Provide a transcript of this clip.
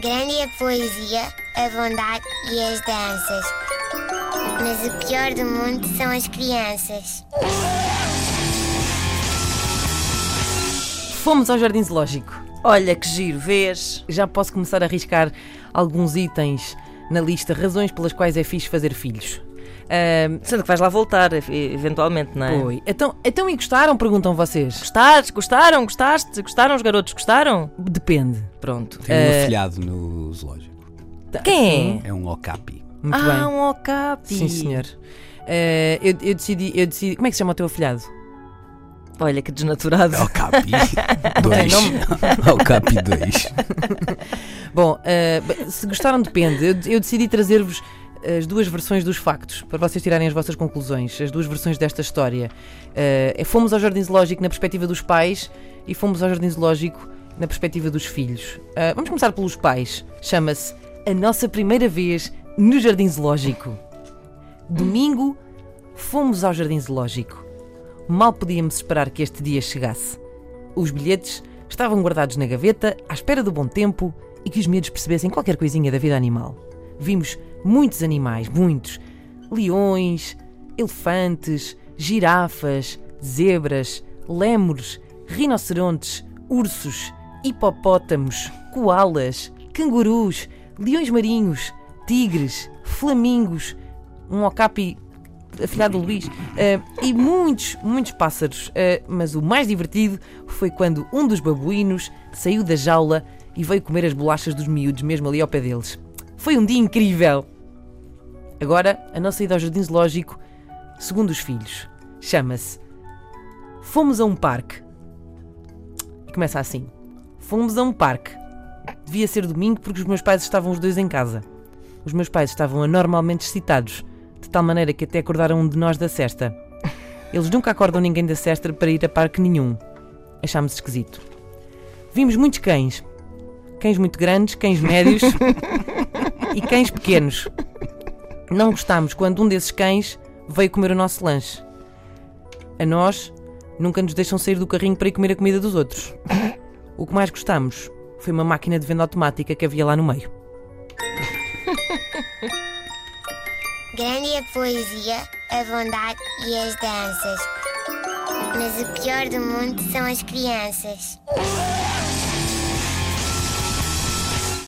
Grande é a poesia, a bondade e as danças. Mas o pior do mundo são as crianças. Fomos ao Jardim Zoológico. Olha que giro, vês? Já posso começar a arriscar alguns itens na lista razões pelas quais é fixe fazer filhos. Ahm, Sendo que vais lá voltar, eventualmente, não é? Oi. Então, então e gostaram? Perguntam vocês. Gostaste? Gostaram? Gostaste? Gostaram os garotos? Gostaram? Depende. Pronto. Tem um Eh, afilhado no zoológico. Quem é? É um okapi. Muito ah, bem. um okapi. Sim, senhor. Eh, eu, eu decidi, eu decidi. Como é que se chama o teu afilhado? Olha que desnaturado. Okapi 2. Okapi 2. Bom, bem, se gostaram, depende. Eu, eu decidi trazer-vos as duas versões dos factos, para vocês tirarem as vossas conclusões, as duas versões desta história. Eh, fomos ao Jardim Zoológico na perspectiva dos pais e fomos ao Jardim Zoológico na perspectiva dos filhos. Eh, vamos começar pelos pais. Chama-se A Nossa Primeira Vez no Jardim Zoológico. Domingo, fomos ao Jardim Zoológico. Mal podíamos esperar que este dia chegasse. Os bilhetes estavam guardados na gaveta, à espera do bom tempo e que os miúdos percebessem qualquer coisinha da vida animal. Vimos muitos animais, muitos. Leões, elefantes, girafas, zebras, lémures, rinocerontes, ursos, hipopótamos, koalas, cangurus, leões marinhos, tigres, flamingos, um okapi afilhado Luís, eh, e muitos, muitos pássaros. Eh, mas o mais divertido foi quando um dos babuínos saiu da jaula e veio comer as bolachas dos miúdos, mesmo ali ao pé deles. Foi um dia incrível! Agora, a nossa ida ao Jardim Zoológico, segundo os filhos, chama-se Fomos a um parque. E começa assim: Fomos a um parque. Devia ser domingo porque os meus pais estavam os dois em casa. Os meus pais estavam anormalmente excitados, de tal maneira que até acordaram um de nós da cesta. Eles nunca acordam ninguém da cesta para ir a parque nenhum. Achámos esquisito. Vimos muitos cães. Cães muito grandes, cães médios e cães pequenos. Não gostámos quando um desses cães veio comer o nosso lanche. A nós, nunca nos deixam sair do carrinho para ir comer a comida dos outros. O que mais gostámos foi uma máquina de venda automática que havia lá no meio. Grande a poesia, a bondade e as danças. Mas o pior do mundo são as crianças.